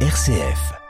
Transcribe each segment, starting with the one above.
RCF.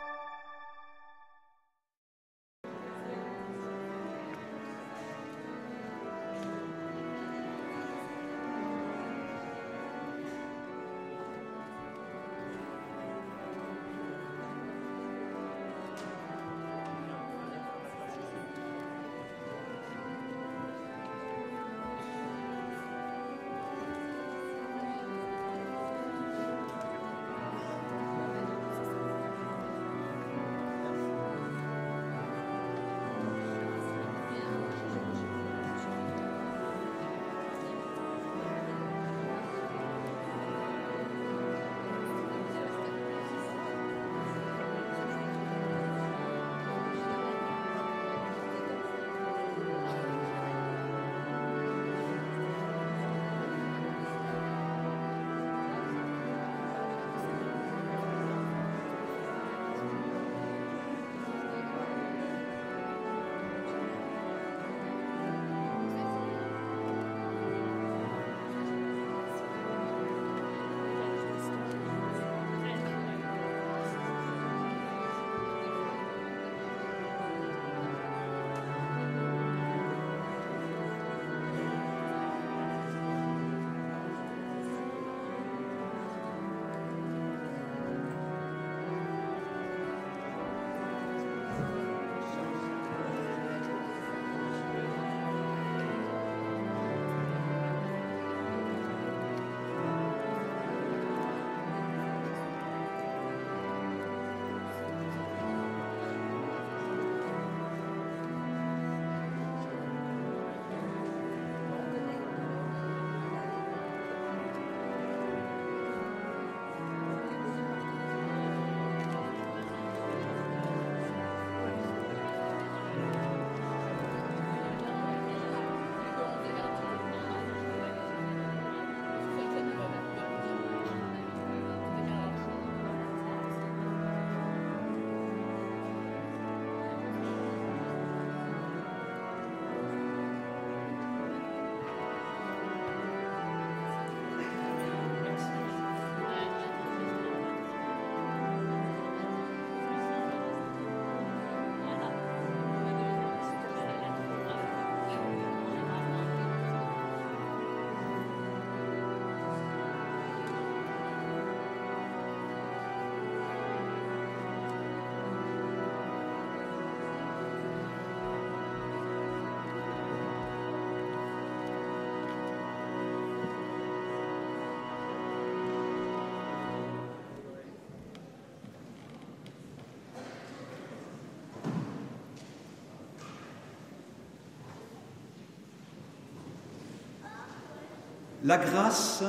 La grâce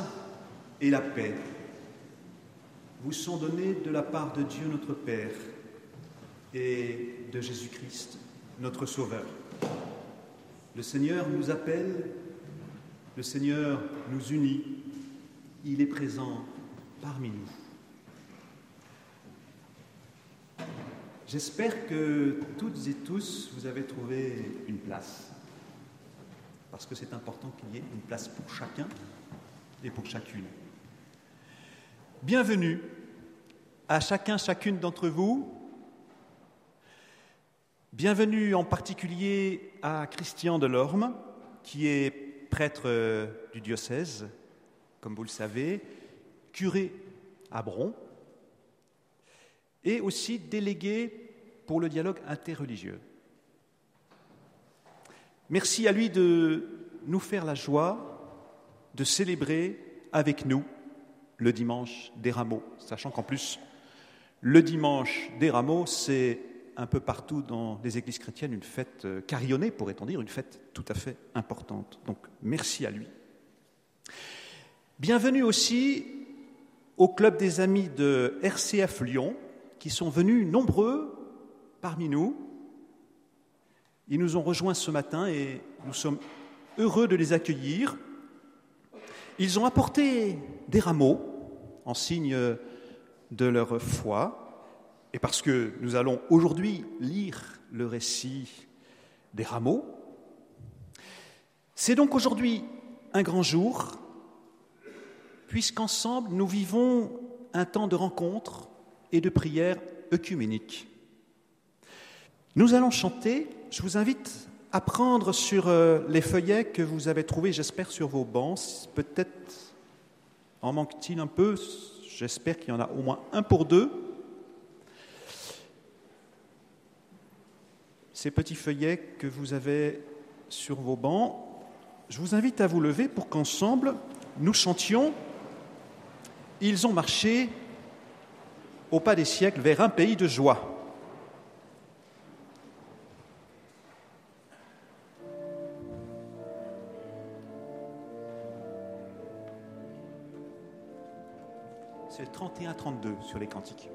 et la paix vous sont données de la part de Dieu notre Père et de Jésus-Christ, notre Sauveur. Le Seigneur nous appelle, le Seigneur nous unit, il est présent parmi nous. J'espère que toutes et tous, vous avez trouvé une place parce que c'est important qu'il y ait une place pour chacun et pour chacune. Bienvenue à chacun, chacune d'entre vous. Bienvenue en particulier à Christian Delorme, qui est prêtre du diocèse, comme vous le savez, curé à Bron, et aussi délégué pour le dialogue interreligieux. Merci à lui de nous faire la joie de célébrer avec nous le dimanche des rameaux, sachant qu'en plus, le dimanche des rameaux, c'est un peu partout dans les églises chrétiennes une fête euh, carillonnée, pourrait-on dire, une fête tout à fait importante. Donc merci à lui. Bienvenue aussi au club des amis de RCF Lyon, qui sont venus nombreux parmi nous ils nous ont rejoints ce matin et nous sommes heureux de les accueillir. Ils ont apporté des rameaux en signe de leur foi et parce que nous allons aujourd'hui lire le récit des rameaux. C'est donc aujourd'hui un grand jour puisqu'ensemble nous vivons un temps de rencontre et de prière œcuménique. Nous allons chanter. Je vous invite à prendre sur euh, les feuillets que vous avez trouvés, j'espère, sur vos bancs. Peut-être en manque-t-il un peu. J'espère qu'il y en a au moins un pour deux. Ces petits feuillets que vous avez sur vos bancs, je vous invite à vous lever pour qu'ensemble nous chantions Ils ont marché au pas des siècles vers un pays de joie. 31-32 sur les cantiques.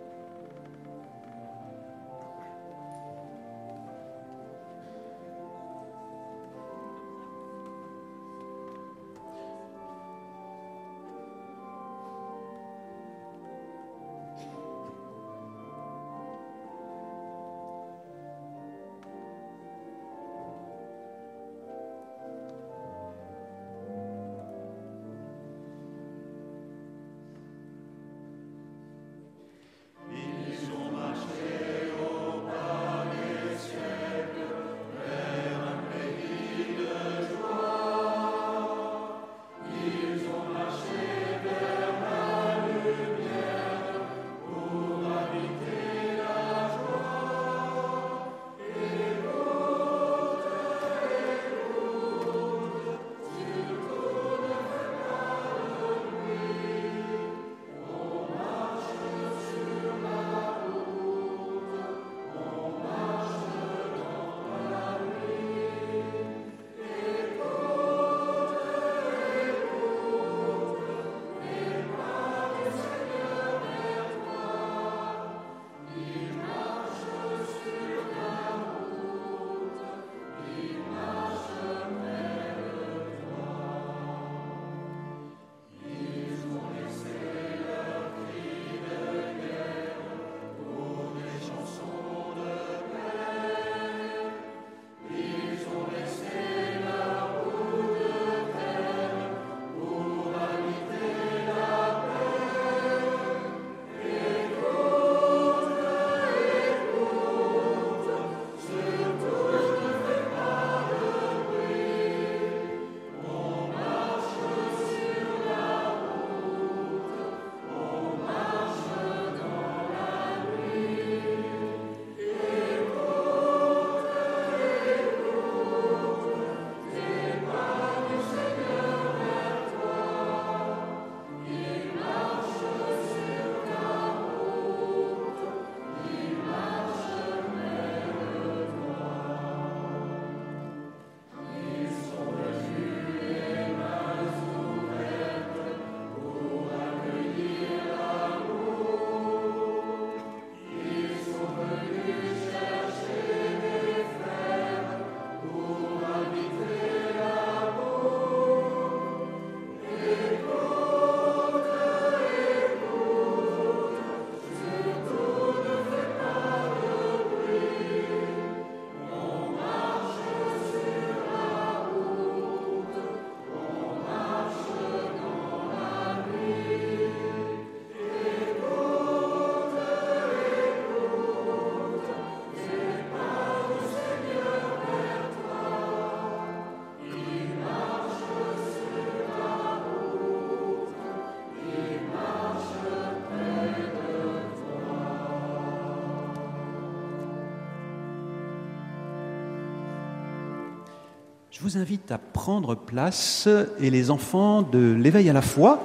Je vous invite à prendre place et les enfants de l'éveil à la foi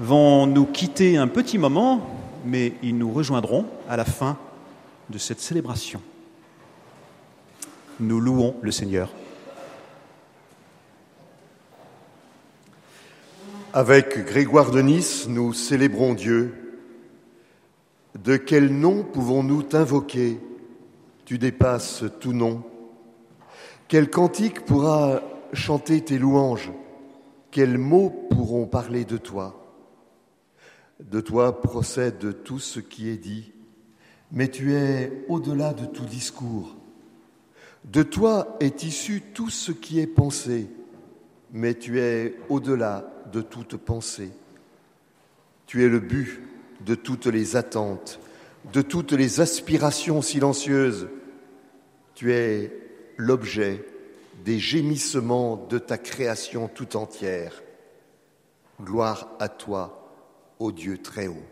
vont nous quitter un petit moment, mais ils nous rejoindront à la fin de cette célébration. Nous louons le Seigneur. Avec Grégoire de Nice, nous célébrons Dieu. De quel nom pouvons-nous t'invoquer? Tu dépasses tout nom. Quel cantique pourra chanter tes louanges? Quels mots pourront parler de toi? De toi procède tout ce qui est dit, mais tu es au-delà de tout discours. De toi est issu tout ce qui est pensé, mais tu es au-delà de toute pensée. Tu es le but de toutes les attentes, de toutes les aspirations silencieuses. Tu es l'objet des gémissements de ta création tout entière. Gloire à toi, ô Dieu très haut.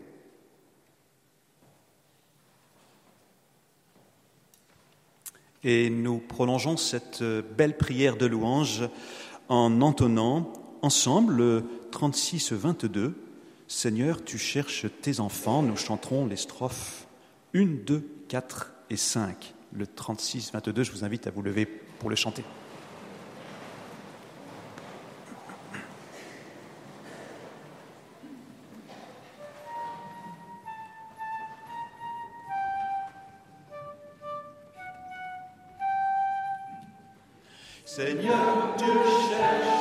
Et nous prolongeons cette belle prière de louange en entonnant ensemble le 36-22. Seigneur, tu cherches tes enfants. Nous chanterons les strophes 1, 2, 4 et 5. Le 36-22, je vous invite à vous lever pour le chanter. Seigneur, tu cherches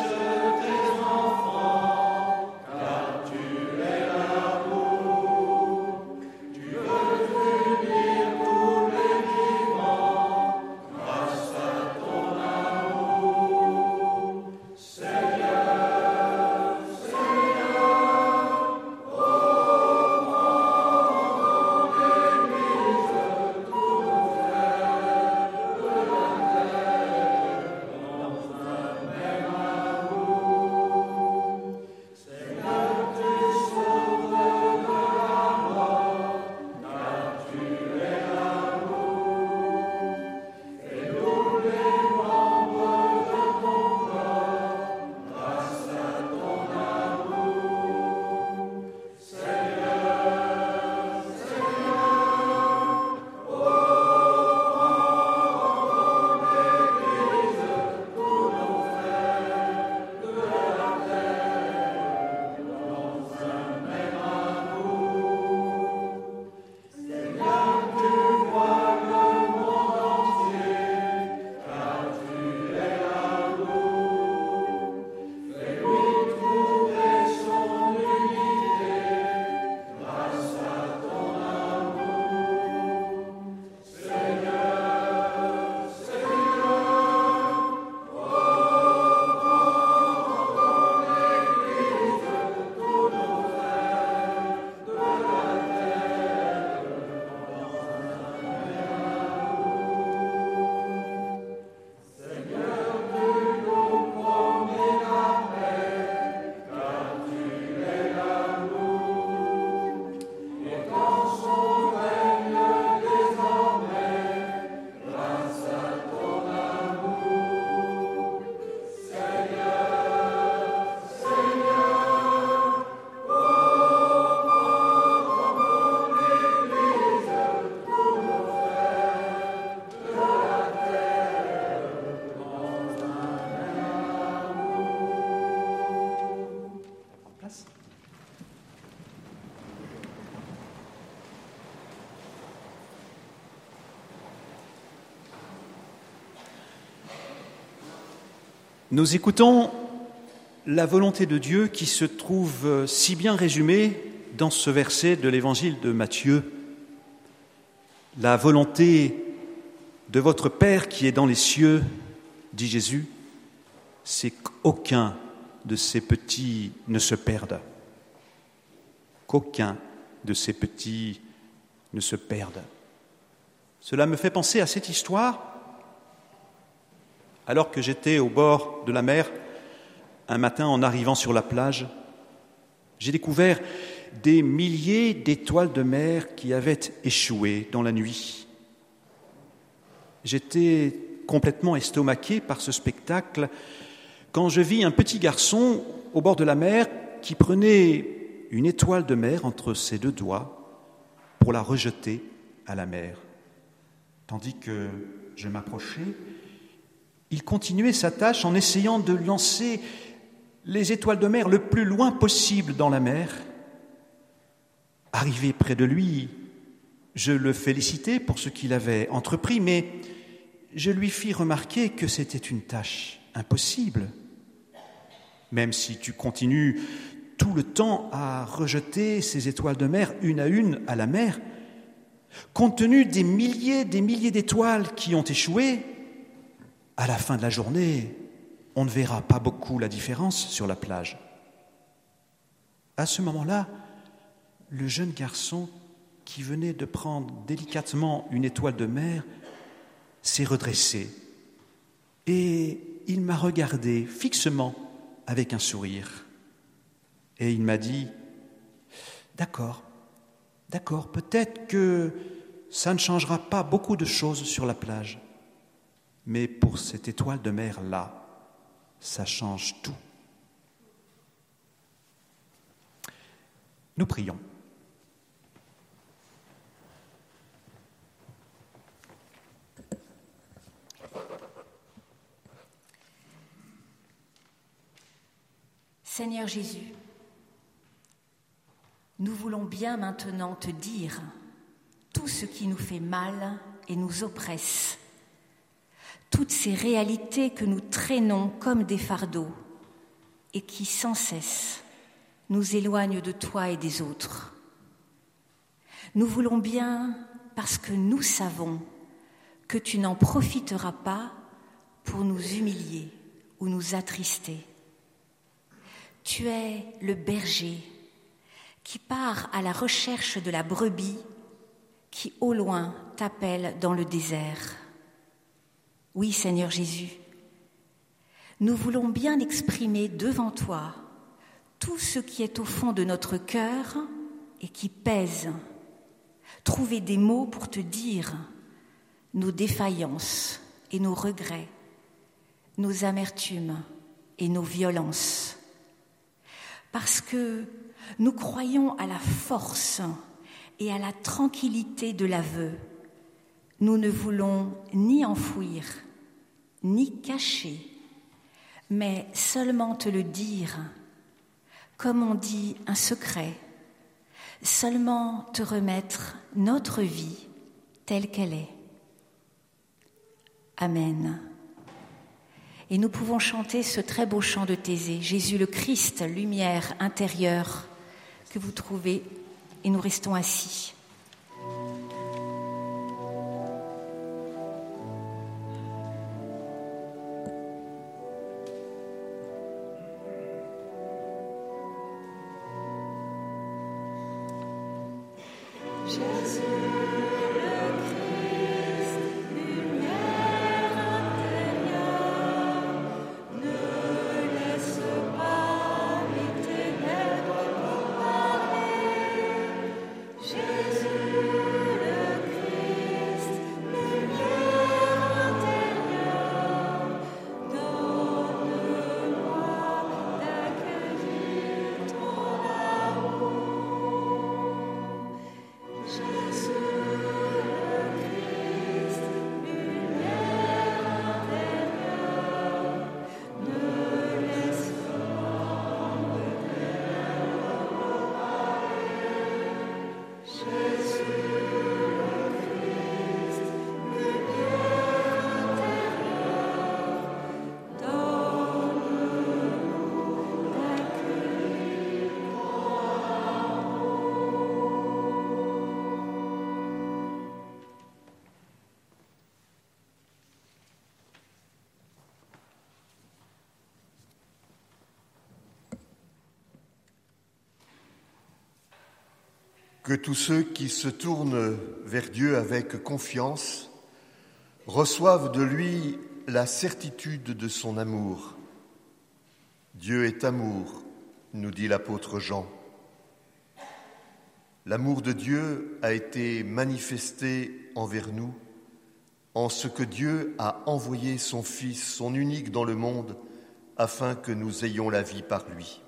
Nous écoutons la volonté de Dieu qui se trouve si bien résumée dans ce verset de l'évangile de Matthieu. La volonté de votre Père qui est dans les cieux, dit Jésus, c'est qu'aucun de ces petits ne se perde. Qu'aucun de ces petits ne se perde. Cela me fait penser à cette histoire alors que j'étais au bord de la mer, un matin en arrivant sur la plage, j'ai découvert des milliers d'étoiles de mer qui avaient échoué dans la nuit. J'étais complètement estomaqué par ce spectacle quand je vis un petit garçon au bord de la mer qui prenait une étoile de mer entre ses deux doigts pour la rejeter à la mer. Tandis que je m'approchais, il continuait sa tâche en essayant de lancer les étoiles de mer le plus loin possible dans la mer. Arrivé près de lui, je le félicitai pour ce qu'il avait entrepris, mais je lui fis remarquer que c'était une tâche impossible. Même si tu continues tout le temps à rejeter ces étoiles de mer une à une à la mer, compte tenu des milliers, des milliers d'étoiles qui ont échoué, à la fin de la journée, on ne verra pas beaucoup la différence sur la plage. À ce moment-là, le jeune garçon qui venait de prendre délicatement une étoile de mer, s'est redressé et il m'a regardé fixement avec un sourire. Et il m'a dit, d'accord, d'accord, peut-être que ça ne changera pas beaucoup de choses sur la plage, mais pour cette étoile de mer-là, ça change tout. Nous prions. Seigneur Jésus, nous voulons bien maintenant te dire tout ce qui nous fait mal et nous oppresse, toutes ces réalités que nous traînons comme des fardeaux et qui sans cesse nous éloignent de toi et des autres. Nous voulons bien parce que nous savons que tu n'en profiteras pas pour nous humilier ou nous attrister. Tu es le berger qui part à la recherche de la brebis qui au loin t'appelle dans le désert. Oui Seigneur Jésus, nous voulons bien exprimer devant toi tout ce qui est au fond de notre cœur et qui pèse, trouver des mots pour te dire nos défaillances et nos regrets, nos amertumes et nos violences parce que nous croyons à la force et à la tranquillité de l'aveu. Nous ne voulons ni enfouir, ni cacher, mais seulement te le dire, comme on dit un secret, seulement te remettre notre vie telle qu'elle est. Amen. Et nous pouvons chanter ce très beau chant de Thésée, Jésus le Christ, lumière intérieure, que vous trouvez, et nous restons assis. Que tous ceux qui se tournent vers Dieu avec confiance reçoivent de lui la certitude de son amour. Dieu est amour, nous dit l'apôtre Jean. L'amour de Dieu a été manifesté envers nous en ce que Dieu a envoyé son Fils, son unique dans le monde, afin que nous ayons la vie par lui.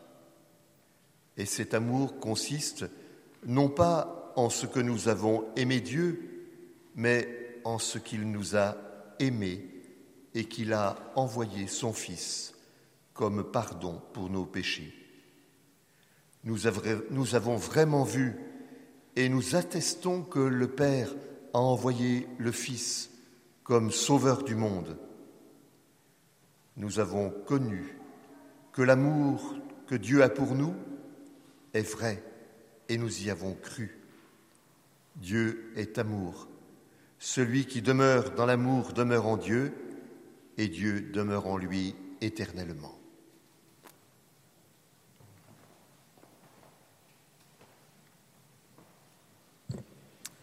Et cet amour consiste non pas en ce que nous avons aimé Dieu, mais en ce qu'il nous a aimés et qu'il a envoyé son Fils comme pardon pour nos péchés. Nous, avons vraiment vu et nous attestons que le Père a envoyé le Fils comme sauveur du monde. Nous avons connu que l'amour que Dieu a pour nous est vrai et nous y avons cru. Dieu est amour. Celui qui demeure dans l'amour demeure en Dieu, et Dieu demeure en lui éternellement.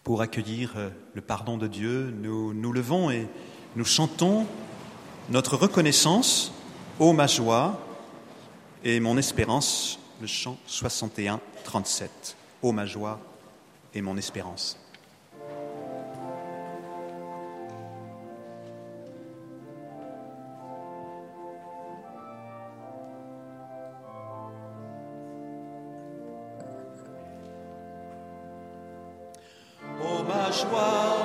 pour accueillir euh, le pardon de Dieu, nous nous levons et nous chantons notre reconnaissance, ô ma joie et mon espérance, le chant 61, 37. Ô ma joie et mon espérance. Ô ma joie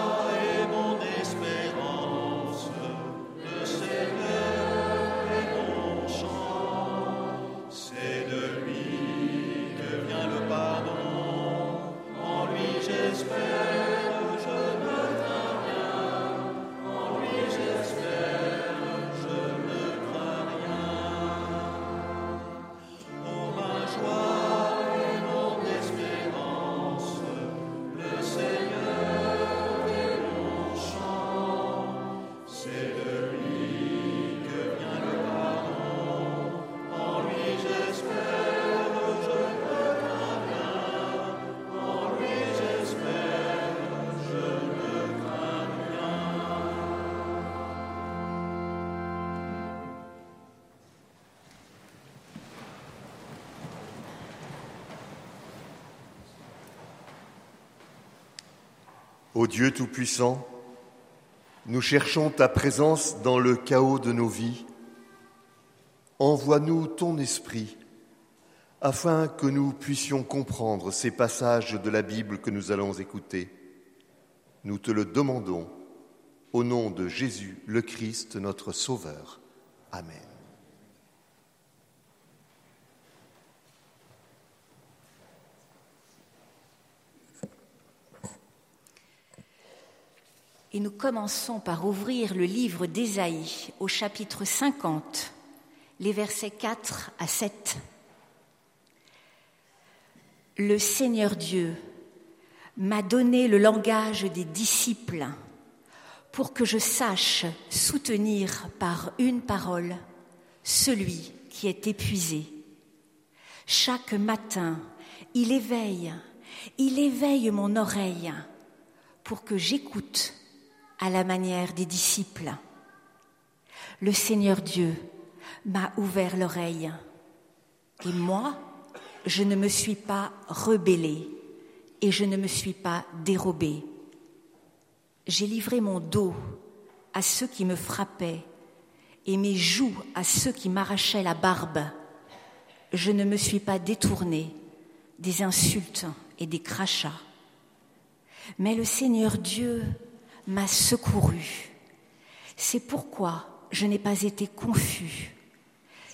Ô Dieu Tout-Puissant, nous cherchons ta présence dans le chaos de nos vies. Envoie-nous ton esprit afin que nous puissions comprendre ces passages de la Bible que nous allons écouter. Nous te le demandons au nom de Jésus le Christ, notre Sauveur. Amen. Commençons par ouvrir le livre d'Ésaïe au chapitre 50, les versets 4 à 7. Le Seigneur Dieu m'a donné le langage des disciples pour que je sache soutenir par une parole celui qui est épuisé. Chaque matin, il éveille, il éveille mon oreille pour que j'écoute à la manière des disciples. Le Seigneur Dieu m'a ouvert l'oreille et moi, je ne me suis pas rebellée et je ne me suis pas dérobée. J'ai livré mon dos à ceux qui me frappaient et mes joues à ceux qui m'arrachaient la barbe. Je ne me suis pas détournée des insultes et des crachats. Mais le Seigneur Dieu m'a secouru. C'est pourquoi je n'ai pas été confus.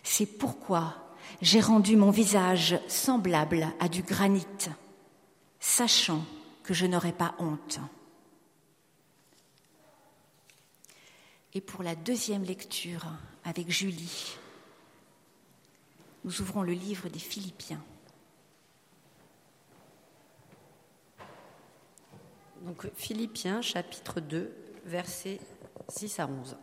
C'est pourquoi j'ai rendu mon visage semblable à du granit, sachant que je n'aurais pas honte. Et pour la deuxième lecture avec Julie, nous ouvrons le livre des Philippiens. Donc Philippiens chapitre 2, versets 6 à 11.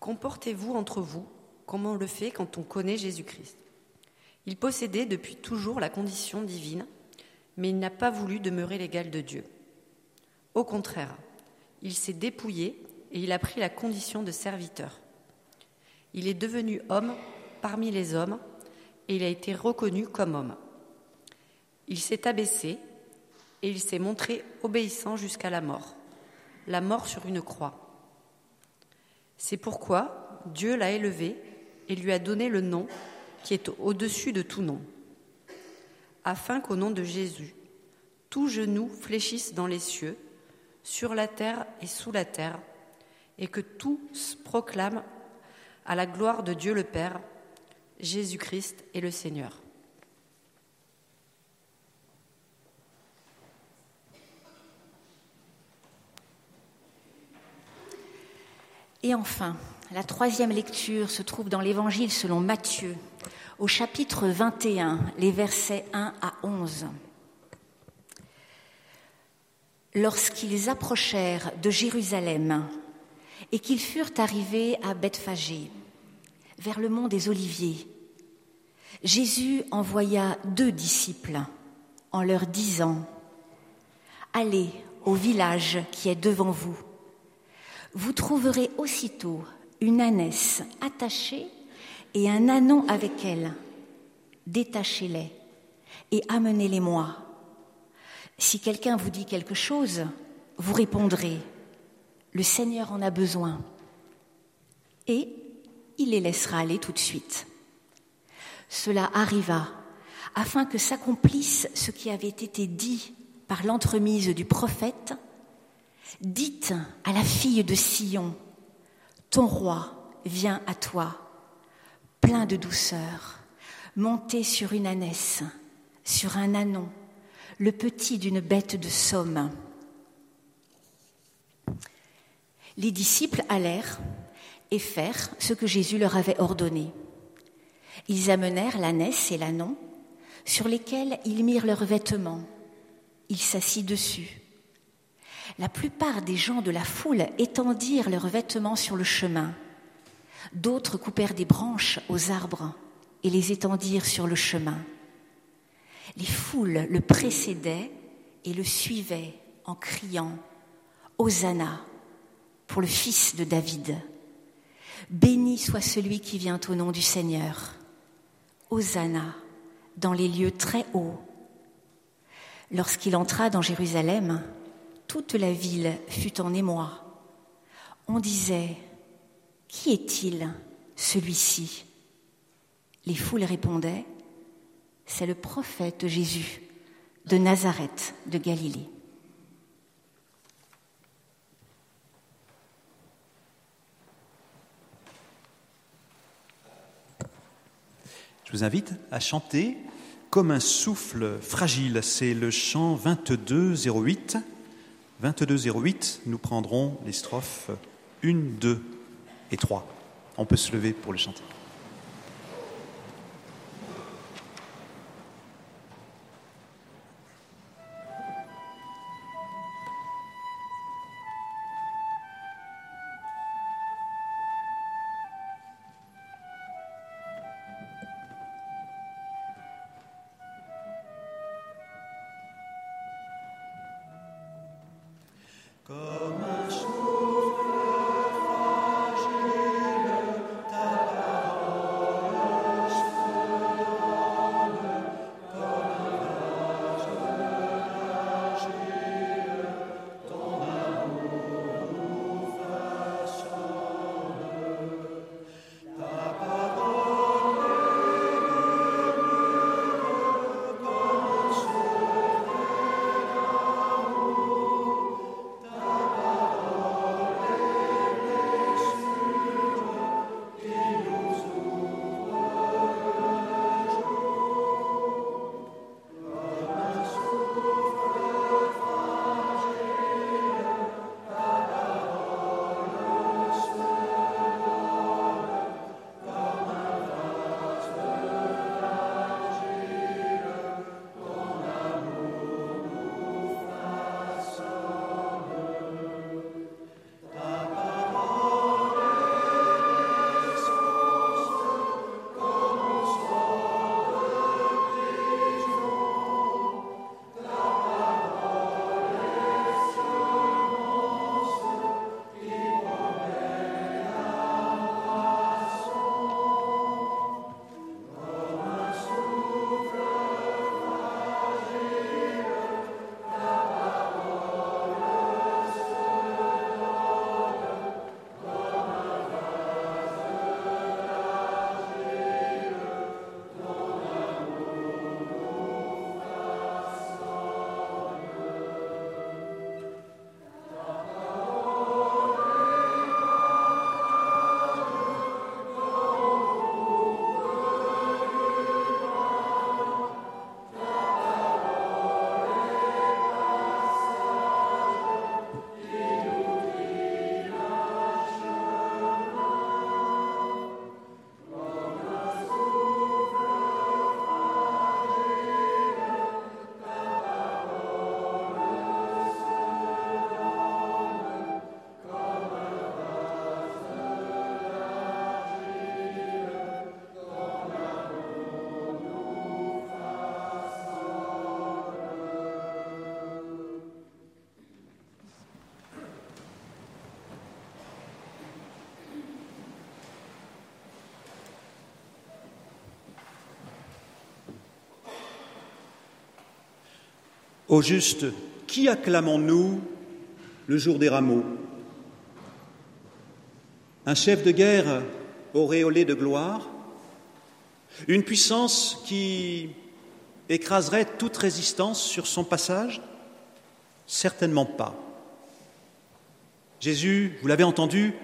Comportez-vous entre vous comme on le fait quand on connaît Jésus-Christ. Il possédait depuis toujours la condition divine, mais il n'a pas voulu demeurer l'égal de Dieu. Au contraire, il s'est dépouillé et il a pris la condition de serviteur. Il est devenu homme parmi les hommes et il a été reconnu comme homme. Il s'est abaissé et il s'est montré obéissant jusqu'à la mort, la mort sur une croix. C'est pourquoi Dieu l'a élevé et lui a donné le nom qui est au-dessus de tout nom, afin qu'au nom de Jésus, tout genou fléchisse dans les cieux, sur la terre et sous la terre, et que tous proclament à la gloire de Dieu le Père, Jésus-Christ est le Seigneur. Et enfin, la troisième lecture se trouve dans l'Évangile selon Matthieu, au chapitre 21, les versets 1 à 11. Lorsqu'ils approchèrent de Jérusalem et qu'ils furent arrivés à Bethphagée, vers le mont des Oliviers, Jésus envoya deux disciples en leur disant Allez au village qui est devant vous. Vous trouverez aussitôt une ânesse attachée et un anon avec elle. Détachez-les et amenez-les-moi. Si quelqu'un vous dit quelque chose, vous répondrez, le Seigneur en a besoin. Et il les laissera aller tout de suite. Cela arriva afin que s'accomplisse ce qui avait été dit par l'entremise du prophète. Dites à la fille de Sion, ton roi vient à toi, plein de douceur, monté sur une ânesse, sur un anon, le petit d'une bête de somme. Les disciples allèrent et firent ce que Jésus leur avait ordonné. Ils amenèrent l'ânesse et l'anon, sur lesquels ils mirent leurs vêtements. Ils s'assit dessus. La plupart des gens de la foule étendirent leurs vêtements sur le chemin. D'autres coupèrent des branches aux arbres et les étendirent sur le chemin. Les foules le précédaient et le suivaient en criant Hosanna pour le fils de David. Béni soit celui qui vient au nom du Seigneur. Hosanna dans les lieux très hauts. Lorsqu'il entra dans Jérusalem, toute la ville fut en émoi. On disait, Qui est-il, celui-ci? Les foules répondaient, C'est le prophète Jésus de Nazareth de Galilée. Je vous invite à chanter comme un souffle fragile. C'est le chant 2208. 2208, nous prendrons les strophes 1, 2 et 3. On peut se lever pour le chanter. Au juste, qui acclamons-nous le jour des rameaux? Un chef de guerre auréolé de gloire? Une puissance qui écraserait toute résistance sur son passage? Certainement pas. Jésus, vous l'avez entendu,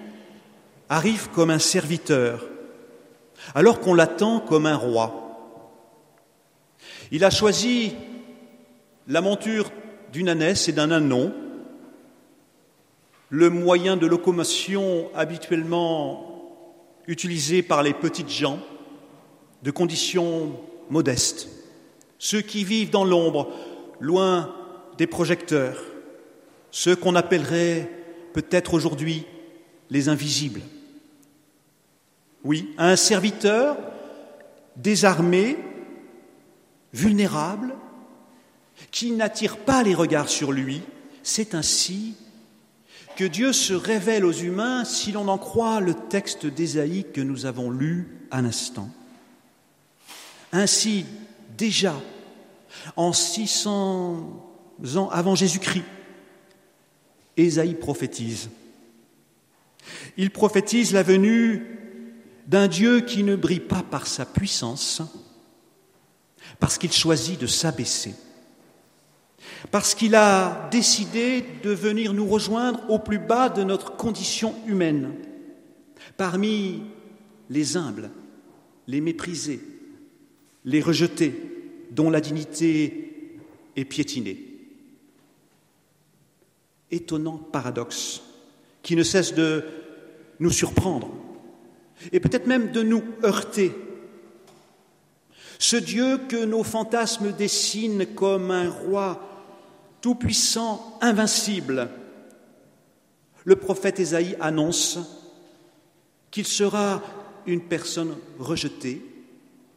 arrive comme un serviteur, alors qu'on l'attend comme un roi. Il a choisi la monture d'une ânesse et d'un ânon, le moyen de locomotion habituellement utilisé par les petites gens de conditions modestes, ceux qui vivent dans l'ombre, loin des projecteurs, ceux qu'on appellerait peut-être aujourd'hui les invisibles. Oui, un serviteur désarmé, vulnérable, qui n'attire pas les regards sur lui. C'est ainsi que Dieu se révèle aux humains si l'on en croit le texte d'Ésaïe que nous avons lu à l'instant. Ainsi, déjà, en 600 ans avant Jésus-Christ, Ésaïe prophétise. Il prophétise la venue d'un Dieu qui ne brille pas par sa puissance, parce qu'il choisit de s'abaisser, parce qu'il a décidé de venir nous rejoindre au plus bas de notre condition humaine, parmi les humbles, les méprisés, les rejetés, dont la dignité est piétinée étonnant paradoxe qui ne cesse de nous surprendre et peut-être même de nous heurter. Ce Dieu que nos fantasmes dessinent comme un roi tout-puissant, invincible, le prophète Ésaïe annonce qu'il sera une personne rejetée,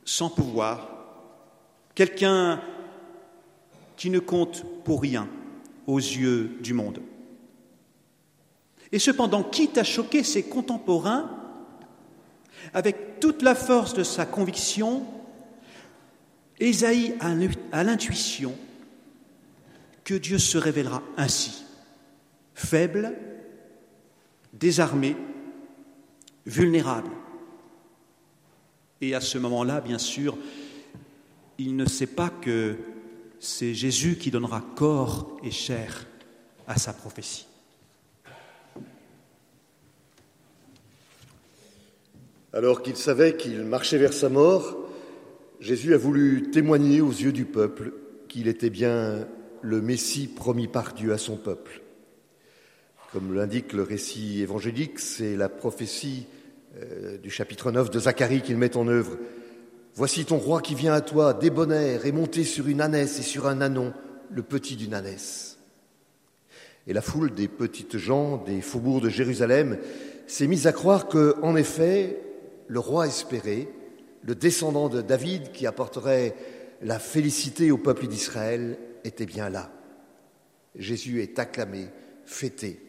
sans pouvoir, quelqu'un qui ne compte pour rien aux yeux du monde. Et cependant, quitte à choquer ses contemporains, avec toute la force de sa conviction, Ésaïe a l'intuition que Dieu se révélera ainsi, faible, désarmé, vulnérable. Et à ce moment-là, bien sûr, il ne sait pas que c'est Jésus qui donnera corps et chair à sa prophétie. Alors qu'il savait qu'il marchait vers sa mort, Jésus a voulu témoigner aux yeux du peuple qu'il était bien le Messie promis par Dieu à son peuple. Comme l'indique le récit évangélique, c'est la prophétie euh, du chapitre 9 de Zacharie qu'il met en œuvre Voici ton roi qui vient à toi, débonnaire et monté sur une ânesse et sur un ânon, le petit d'une ânesse. Et la foule des petites gens des faubourgs de Jérusalem s'est mise à croire que, en effet, le roi espéré, le descendant de David qui apporterait la félicité au peuple d'Israël, était bien là. Jésus est acclamé, fêté.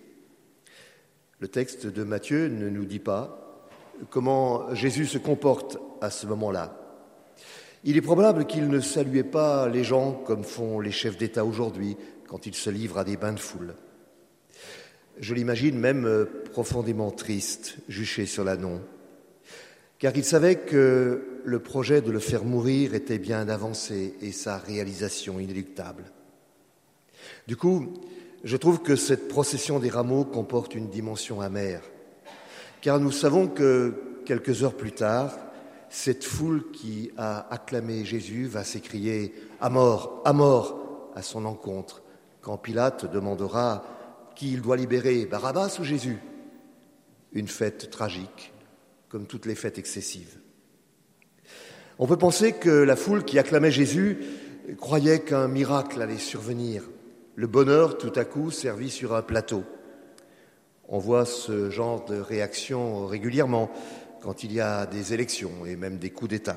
Le texte de Matthieu ne nous dit pas comment Jésus se comporte à ce moment-là. Il est probable qu'il ne saluait pas les gens comme font les chefs d'État aujourd'hui quand ils se livrent à des bains de foule. Je l'imagine même profondément triste, juché sur l'annon, car il savait que le projet de le faire mourir était bien avancé et sa réalisation inéluctable. Du coup, je trouve que cette procession des rameaux comporte une dimension amère, car nous savons que quelques heures plus tard, cette foule qui a acclamé Jésus va s'écrier à mort, à mort à son encontre, quand Pilate demandera qui il doit libérer, Barabbas ou Jésus? Une fête tragique, comme toutes les fêtes excessives. On peut penser que la foule qui acclamait Jésus croyait qu'un miracle allait survenir, le bonheur tout à coup servi sur un plateau. On voit ce genre de réaction régulièrement quand il y a des élections et même des coups d'État,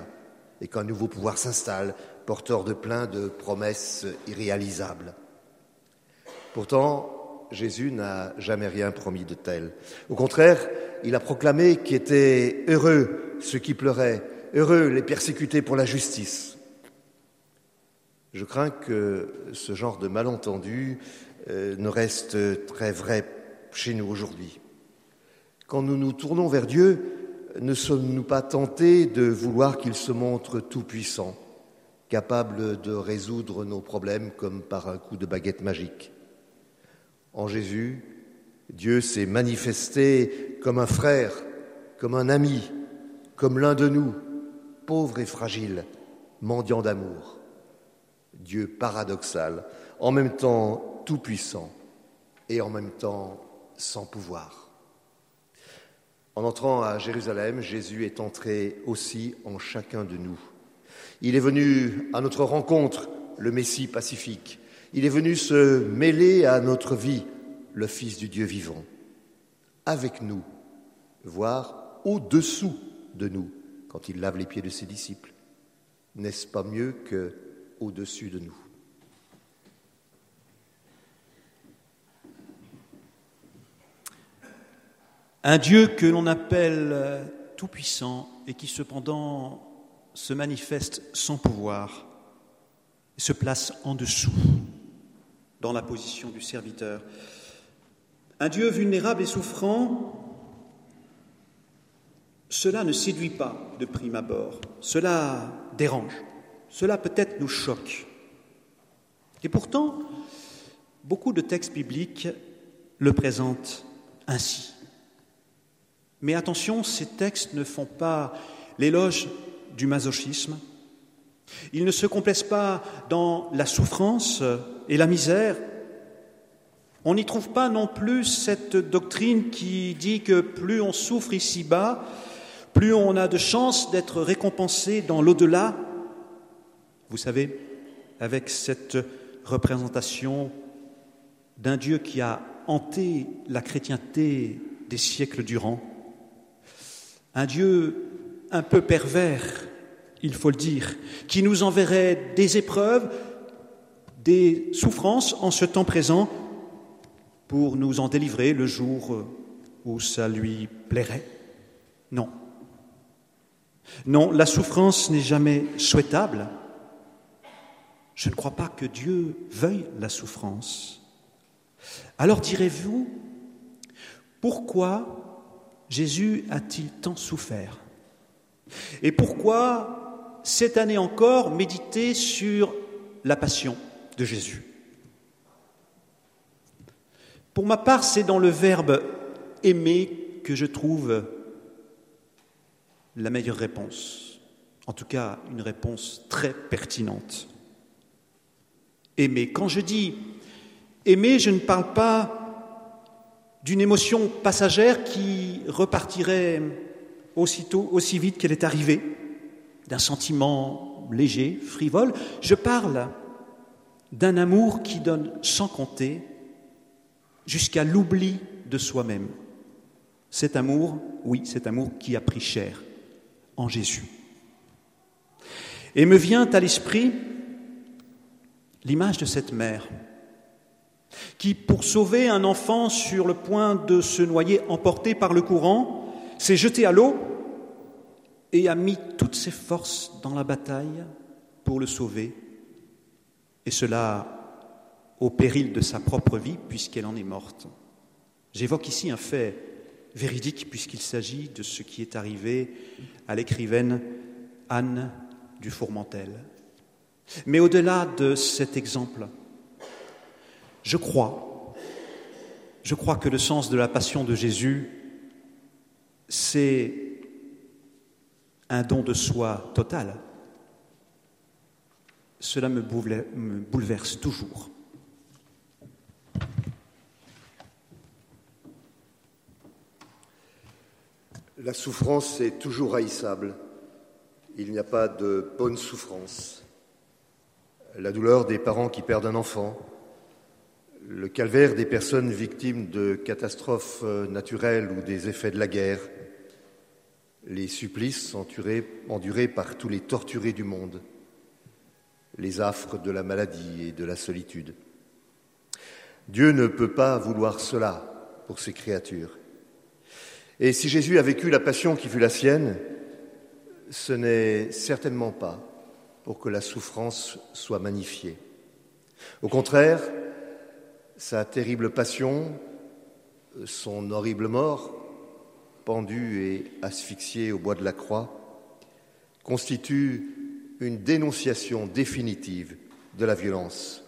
et qu'un nouveau pouvoir s'installe, porteur de plein de promesses irréalisables. Pourtant, Jésus n'a jamais rien promis de tel. Au contraire, il a proclamé qu'étaient heureux ceux qui pleuraient, heureux les persécutés pour la justice. Je crains que ce genre de malentendu euh, ne reste très vrai chez nous aujourd'hui. Quand nous nous tournons vers Dieu, ne sommes-nous pas tentés de vouloir qu'il se montre tout-puissant, capable de résoudre nos problèmes comme par un coup de baguette magique? En Jésus, Dieu s'est manifesté comme un frère, comme un ami, comme l'un de nous, pauvre et fragile, mendiant d'amour. Dieu paradoxal, en même temps tout-puissant et en même temps sans pouvoir. En entrant à Jérusalem, Jésus est entré aussi en chacun de nous. Il est venu à notre rencontre, le Messie pacifique. Il est venu se mêler à notre vie, le Fils du Dieu vivant. Avec nous, voire au-dessous de nous, quand il lave les pieds de ses disciples. N'est-ce pas mieux que au-dessus de nous? Un Dieu que l'on appelle euh, tout-puissant et qui cependant se manifeste sans pouvoir, se place en dessous dans la position du serviteur. Un Dieu vulnérable et souffrant, cela ne séduit pas de prime abord, cela dérange, cela peut-être nous choque. Et pourtant, beaucoup de textes bibliques le présentent ainsi. Mais attention, ces textes ne font pas l'éloge du masochisme. Ils ne se complaisent pas dans la souffrance et la misère. On n'y trouve pas non plus cette doctrine qui dit que plus on souffre ici-bas, plus on a de chances d'être récompensé dans l'au-delà. Vous savez, avec cette représentation d'un Dieu qui a hanté la chrétienté des siècles durant, un Dieu un peu pervers, il faut le dire, qui nous enverrait des épreuves, des souffrances en ce temps présent pour nous en délivrer le jour où ça lui plairait Non. Non, la souffrance n'est jamais souhaitable. Je ne crois pas que Dieu veuille la souffrance. Alors direz-vous, pourquoi Jésus a-t-il tant souffert? Et pourquoi, cette année encore, méditer sur la passion de Jésus? Pour ma part, c'est dans le verbe aimer que je trouve la meilleure réponse, en tout cas une réponse très pertinente. Aimer. Quand je dis aimer, je ne parle pas d'une émotion passagère qui repartirait aussitôt, aussi vite qu'elle est arrivée, d'un sentiment léger, frivole. Je parle d'un amour qui donne sans compter jusqu'à l'oubli de soi-même. Cet amour, oui, cet amour qui a pris cher en Jésus. Et me vient à l'esprit l'image de cette mère qui, pour sauver un enfant sur le point de se noyer emporté par le courant, s'est jeté à l'eau et a mis toutes ses forces dans la bataille pour le sauver, et cela au péril de sa propre vie puisqu'elle en est morte. J'évoque ici un fait véridique puisqu'il s'agit de ce qui est arrivé à l'écrivaine Anne du Fourmentel. Mais au-delà de cet exemple, je crois, je crois que le sens de la passion de Jésus, c'est un don de soi total. Cela me bouleverse toujours. La souffrance est toujours haïssable. Il n'y a pas de bonne souffrance. La douleur des parents qui perdent un enfant, le calvaire des personnes victimes de catastrophes euh, naturelles ou des effets de la guerre, les supplices endurés, par tous les torturés du monde, les affres de la maladie et de la solitude. Dieu ne peut pas vouloir cela pour ses créatures. Et si Jésus a vécu la passion qui fut la sienne, ce n'est certainement pas pour que la souffrance soit magnifiée. Au contraire, sa terrible passion, son horrible mort, pendu et asphyxié au bois de la croix, constitue une dénonciation définitive de la violence,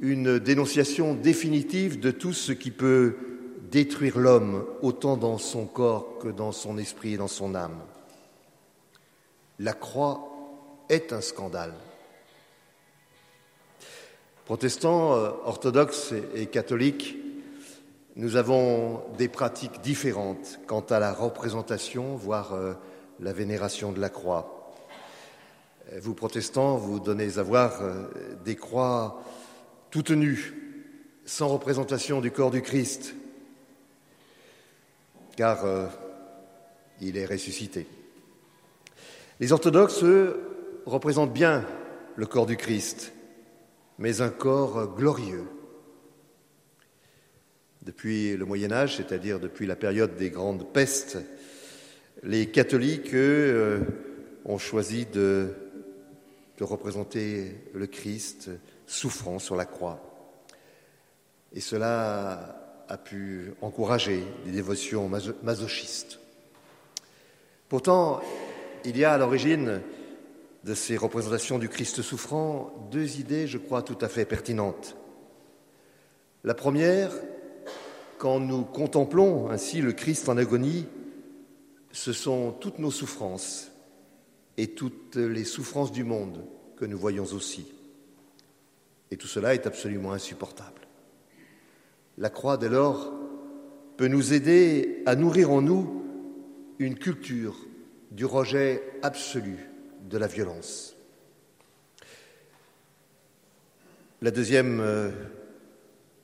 une dénonciation définitive de tout ce qui peut détruire l'homme autant dans son corps que dans son esprit et dans son âme. La croix est un scandale. Protestants, euh, orthodoxes et catholiques, nous avons des pratiques différentes quant à la représentation, voire euh, la vénération de la croix. Euh, vous, protestants, vous donnez à voir des croix toutes nues, sans représentation du corps du Christ, car il est ressuscité. Les orthodoxes, eux, représentent bien le corps du Christ, mais un corps glorieux. Depuis le Moyen Âge, c'est-à-dire depuis la période des grandes pestes, les catholiques, eux, euh, ont choisi de, de représenter le Christ souffrant sur la croix. Et cela a pu encourager des dévotions masochistes. Pourtant, il y a à l'origine de ces représentations du Christ souffrant deux idées, je crois, tout à fait pertinentes. La première, quand nous contemplons ainsi le Christ en agonie, ce sont toutes nos souffrances et toutes les souffrances du monde que nous voyons aussi. Et tout cela est absolument insupportable. La croix, dès lors, peut nous aider à nourrir en nous une culture du rejet absolu de la violence. La deuxième euh,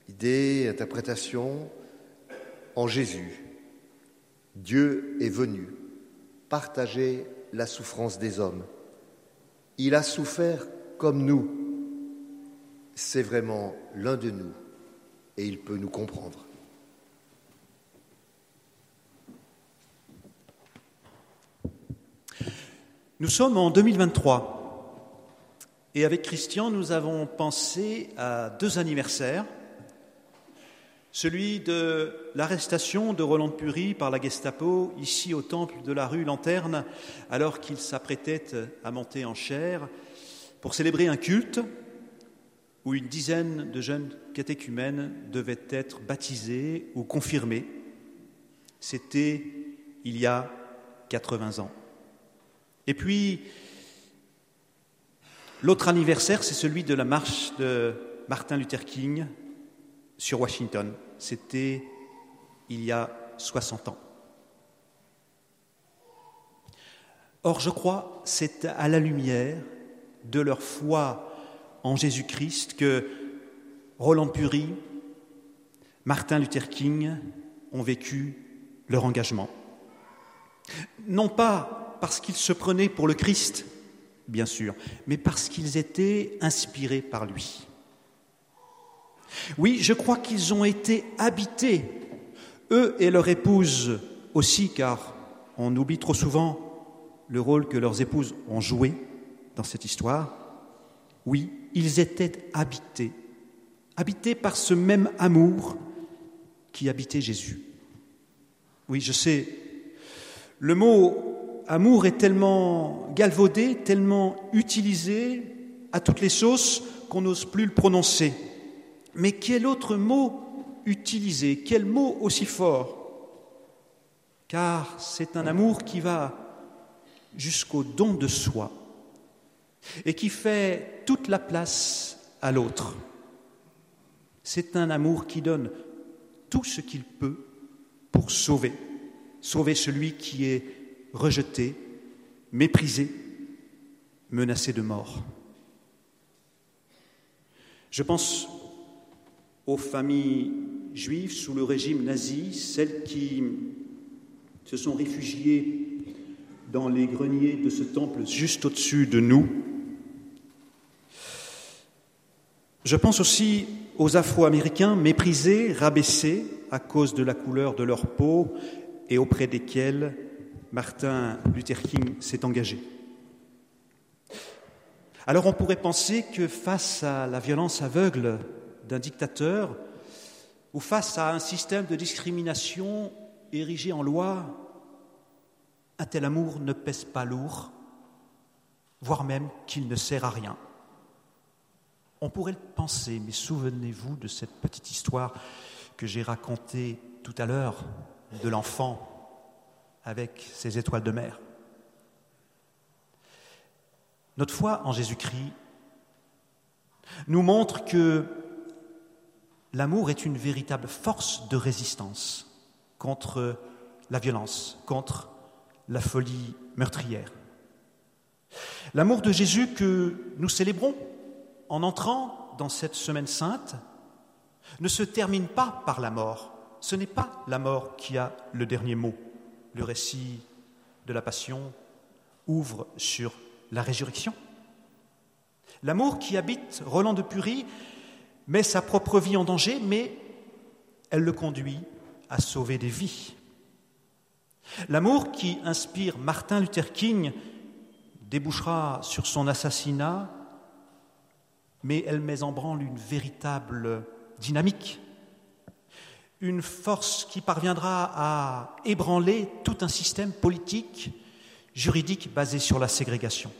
idée, interprétation, en Jésus, Dieu est venu partager la souffrance des hommes. Il a souffert comme nous. C'est vraiment l'un de nous et il peut nous comprendre. Nous sommes en 2023 et avec Christian, nous avons pensé à deux anniversaires. Celui de l'arrestation de Roland Pury par la Gestapo ici au temple de la rue Lanterne alors qu'il s'apprêtait à monter en chair pour célébrer un culte où une dizaine de jeunes catéchumènes devaient être baptisés ou confirmés. C'était il y a 80 ans. Et puis, l'autre anniversaire, c'est celui de la marche de Martin Luther King sur Washington. C'était il y a 60 ans. Or, je crois, c'est à la lumière de leur foi en Jésus-Christ que Roland Pury, Martin Luther King ont vécu leur engagement. Non pas parce qu'ils se prenaient pour le Christ, bien sûr, mais parce qu'ils étaient inspirés par lui. Oui, je crois qu'ils ont été habités, eux et leur épouse aussi, car on oublie trop souvent le rôle que leurs épouses ont joué dans cette histoire. Oui, ils étaient habités, habités par ce même amour qui habitait Jésus. Oui, je sais, le mot amour est tellement galvaudé, tellement utilisé à toutes les sauces qu'on n'ose plus le prononcer. Mais quel autre mot utiliser Quel mot aussi fort? Car c'est un amour qui va jusqu'au don de soi et qui fait toute la place à l'autre. C'est un amour qui donne tout ce qu'il peut pour sauver, sauver celui qui est rejeté, méprisé, menacé de mort. Je pense aux familles juives sous le régime nazi, celles qui se sont réfugiées dans les greniers de ce temple juste au-dessus de nous. Je pense aussi aux Afro-Américains méprisés, rabaissés à cause de la couleur de leur peau et auprès desquels Martin Luther King s'est engagé. Alors on pourrait penser que face à la violence aveugle d'un dictateur, ou face à un système de discrimination érigé en loi, un tel amour ne pèse pas lourd, voire même qu'il ne sert à rien. On pourrait le penser, mais souvenez-vous de cette petite histoire que j'ai racontée tout à l'heure de l'enfant avec ses étoiles de mer. Notre foi en Jésus-Christ nous montre que l'amour est une véritable force de résistance contre la violence, contre la folie meurtrière. L'amour de Jésus que nous célébrons en entrant dans cette semaine sainte ne se termine pas par la mort. Ce n'est pas la mort qui a le dernier mot. Le récit de la Passion ouvre sur la résurrection. L'amour qui habite Roland de Purie met sa propre vie en danger, mais elle le conduit à sauver des vies. L'amour qui inspire Martin Luther King débouchera sur son assassinat, mais elle met en branle une véritable dynamique, une force qui parviendra à ébranler tout un système politique, juridique basé sur la ségrégation.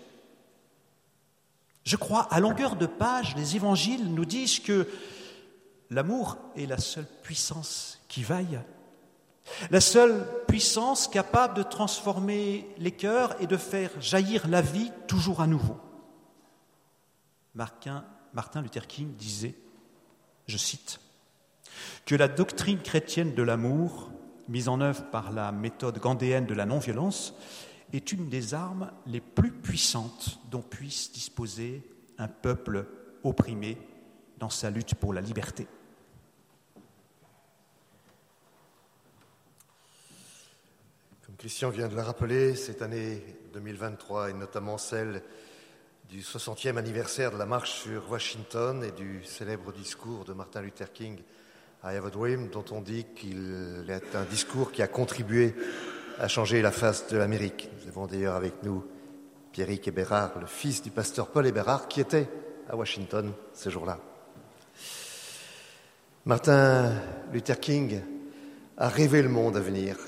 Je crois, à longueur de page, les évangiles nous disent que l'amour est la seule puissance qui vaille, la seule puissance capable de transformer les cœurs et de faire jaillir la vie toujours à nouveau. Martin, Luther King disait, je cite, que la doctrine chrétienne de l'amour, mise en œuvre par la méthode gandéenne de la non-violence, est une des armes les plus puissantes dont puisse disposer un peuple opprimé dans sa lutte pour la liberté. Comme Christian vient de le rappeler, cette année 2023 et notamment celle du 60e anniversaire de la marche sur Washington et du célèbre discours de Martin Luther King I Have dont on dit qu'il est un discours qui a contribué a changé la face de l'Amérique. Nous avons d'ailleurs avec nous Pierrick Eberhard, le fils du pasteur Paul Eberhard, qui était à Washington ce jour-là. Martin Luther King a rêvé le monde à venir.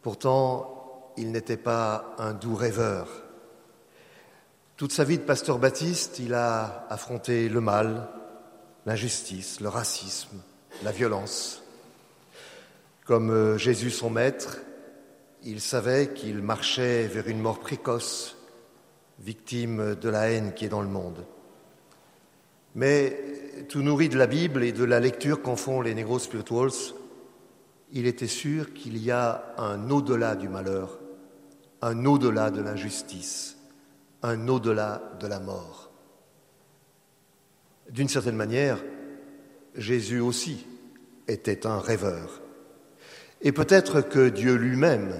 Pourtant, il n'était pas un doux rêveur. Toute sa vie de pasteur baptiste, il a affronté le mal, l'injustice, le racisme, la violence. Comme euh, Jésus son maître, il savait qu'il marchait vers une mort précoce, victime de la haine qui est dans le monde. Mais tout nourri de la Bible et de la lecture qu'en font les Negro Spirituals, il était sûr qu'il y a un au-delà du malheur, un au-delà de l'injustice, un au-delà de la mort. D'une certaine manière, Jésus aussi était un rêveur. Et peut-être que Dieu lui-même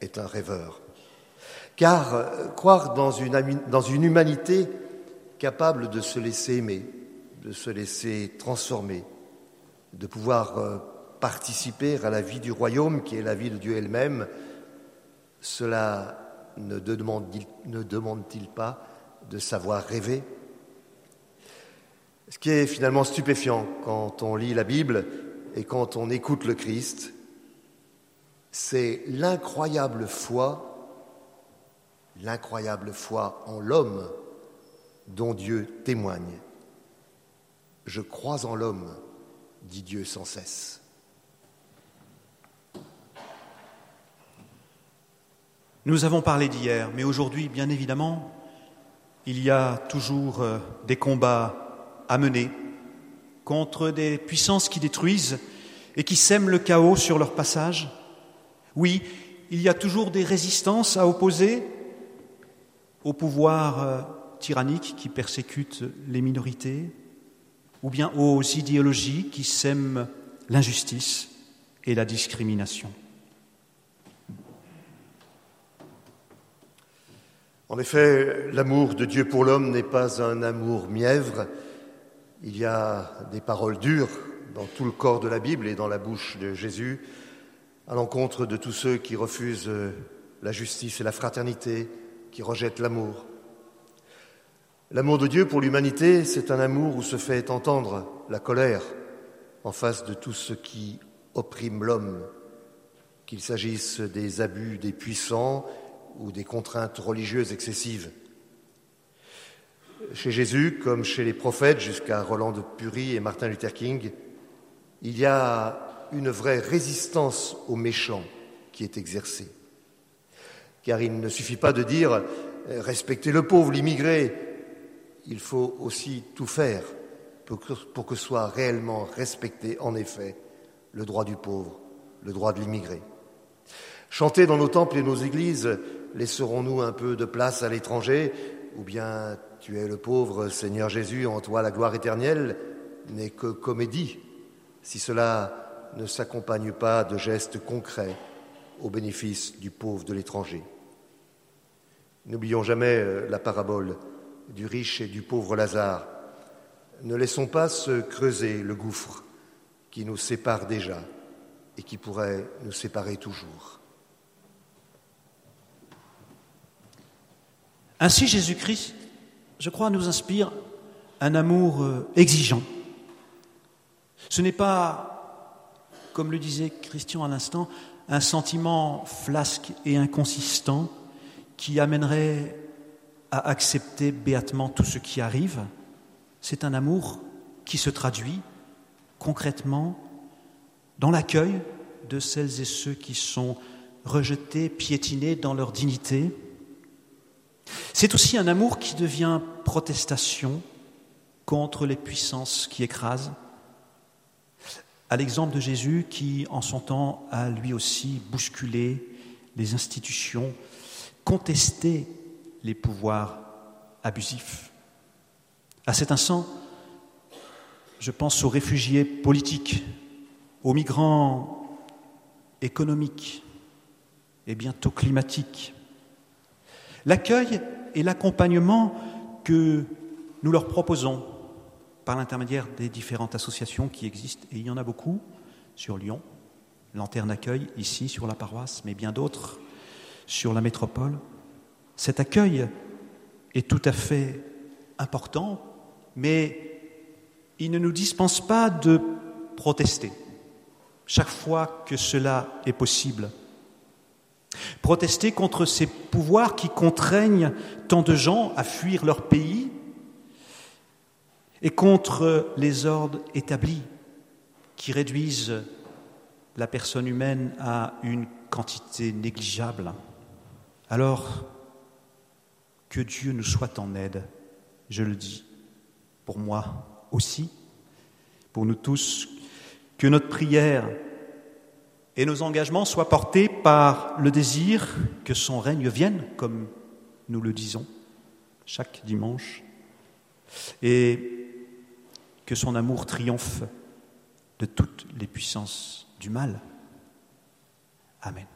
est un rêveur. Car euh, croire dans une, dans humanité capable de se laisser aimer, de se laisser transformer, de pouvoir euh, participer à la vie du royaume qui est la vie de Dieu elle-même, cela ne demande-t-il pas de savoir rêver? Ce qui est finalement stupéfiant quand on lit la Bible et quand on écoute le Christ, c'est l'incroyable foi, l'incroyable foi en l'homme dont Dieu témoigne. Je crois en l'homme, dit Dieu sans cesse. Nous avons parlé d'hier, mais aujourd'hui, bien évidemment, il y a toujours euh, des combats à mener contre des puissances qui détruisent et qui sèment le chaos sur leur passage oui, il y a toujours des résistances à opposer au pouvoir euh, tyrannique qui persécute les minorités, ou bien aux idéologies qui sèment l'injustice et la discrimination. En effet, l'amour de Dieu pour l'homme n'est pas un amour mièvre. Il y a des paroles dures dans tout le corps de la Bible et dans la bouche de Jésus à l'encontre de tous ceux qui refusent euh, la justice et la fraternité, qui rejettent l'amour. L'amour de Dieu pour l'humanité, c'est un amour où se fait entendre la colère en face de tout ce qui opprime l'homme, qu'il s'agisse des abus des puissants ou des contraintes religieuses excessives. Chez Jésus, comme chez les prophètes, jusqu'à Roland de Purie et Martin Luther King, il y a une vraie résistance aux méchants qui est exercée. Car il ne suffit pas de dire respectez le pauvre, l'immigré, il faut aussi tout faire pour que, soit réellement respecté, en effet, le droit du pauvre, le droit de l'immigré. Chanter dans nos temples et nos églises, laisserons-nous un peu de place à l'étranger, ou bien tu es le pauvre Seigneur Jésus, en toi la gloire éternelle, n'est que comédie, si cela ne s'accompagne pas de gestes concrets au bénéfice du pauvre de l'étranger. N'oublions jamais euh, la parabole du riche et du pauvre Lazare. Ne laissons pas se creuser le gouffre qui nous sépare déjà et qui pourrait nous séparer toujours. Ainsi Jésus-Christ, je crois, nous inspire un amour euh, exigeant. Ce n'est pas, comme le disait Christian à l'instant, un sentiment flasque et inconsistant qui amènerait à accepter béatement tout ce qui arrive, c'est un amour qui se traduit concrètement dans l'accueil de celles et ceux qui sont rejetés, piétinés dans leur dignité. C'est aussi un amour qui devient protestation contre les puissances qui écrasent, à l'exemple de Jésus qui, en son temps, a lui aussi bousculé les institutions, contesté les pouvoirs abusifs. À cet instant, je pense aux réfugiés politiques, aux migrants économiques et bientôt climatiques. L'accueil et l'accompagnement que nous leur proposons par l'intermédiaire des différentes associations qui existent, et il y en a beaucoup sur Lyon, Lanterne Accueil ici sur la paroisse, mais bien d'autres sur la métropole, cet accueil est tout à fait important, mais il ne nous dispense pas de protester chaque fois que cela est possible. Protester contre ces pouvoirs qui contraignent tant de gens à fuir leur pays et contre les ordres établis qui réduisent la personne humaine à une quantité négligeable. Alors, que Dieu nous soit en aide, je le dis, pour moi aussi, pour nous tous, que notre prière et nos engagements soient portés par le désir que son règne vienne, comme nous le disons chaque dimanche, et que son amour triomphe de toutes les puissances du mal. Amen.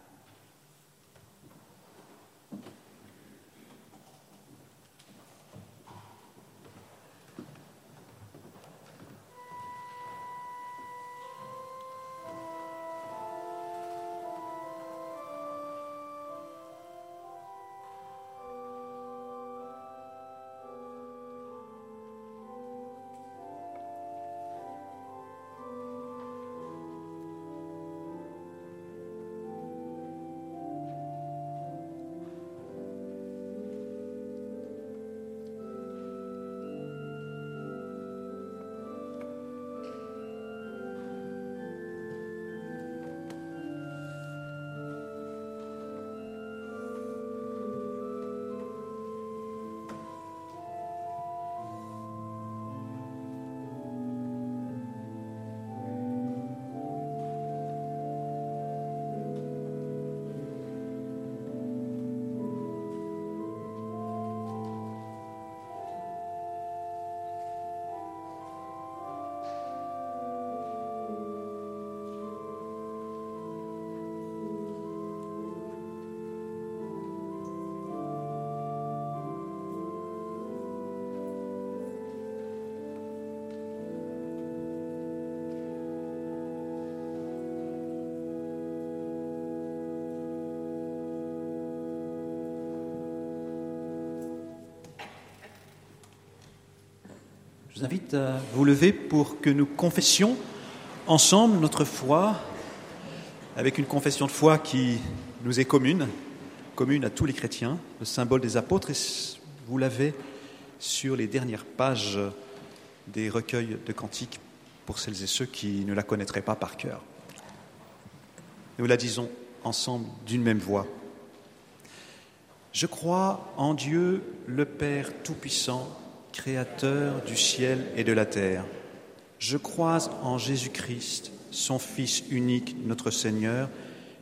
Je vous invite à vous lever pour que nous confessions ensemble notre foi, avec une confession de foi qui nous est commune, commune à tous les chrétiens, le symbole des apôtres, et vous l'avez sur les dernières pages des recueils de cantiques pour celles et ceux qui ne la connaîtraient pas par cœur. Nous la disons ensemble d'une même voix. Je crois en Dieu, le Père Tout-Puissant, Créateur du ciel et de la terre. Je crois en Jésus-Christ, son Fils unique, notre Seigneur,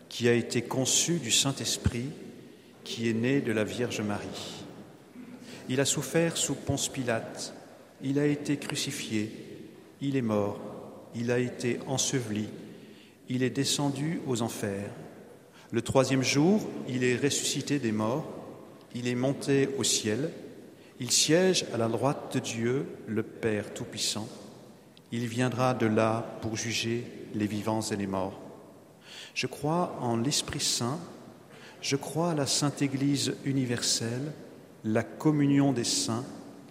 qui a été conçu du Saint-Esprit, qui est né de la Vierge Marie. Il a souffert sous Ponce Pilate, il a été crucifié, il est mort, il a été enseveli, il est descendu aux enfers. Le troisième jour, il est ressuscité des morts, il est monté au ciel, il siège à la droite de Dieu, le Père Tout-Puissant. Il viendra de là pour juger les vivants et les morts. Je crois en l'Esprit Saint, je crois à la Sainte Église universelle, la communion des saints,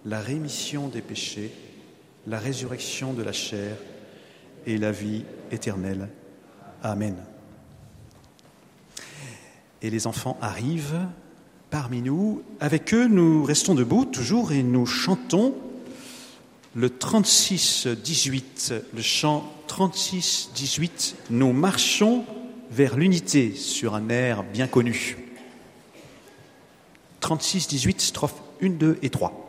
la rémission des péchés, la résurrection de la chair et la vie éternelle. Amen. Et les enfants arrivent parmi nous. Avec eux, nous restons debout toujours et nous chantons le 36-18, le chant 36-18. Nous marchons vers l'unité sur un air bien connu. 36-18, strophes 1, 2 et 3.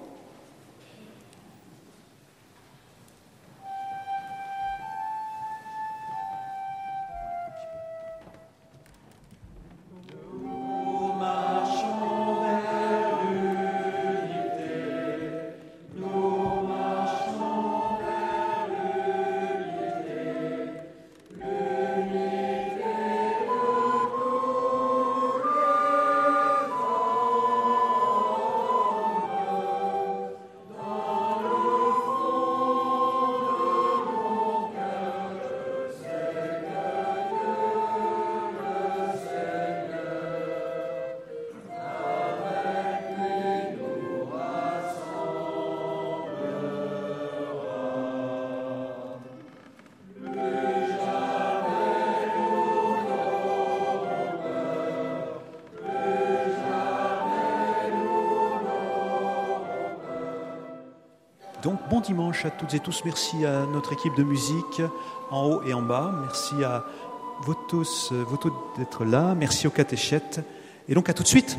Donc bon dimanche à toutes et tous. Merci à notre équipe de musique en haut et en bas. Merci à vous tous, vous tous d'être là. Merci aux catéchètes. Et donc à tout de suite.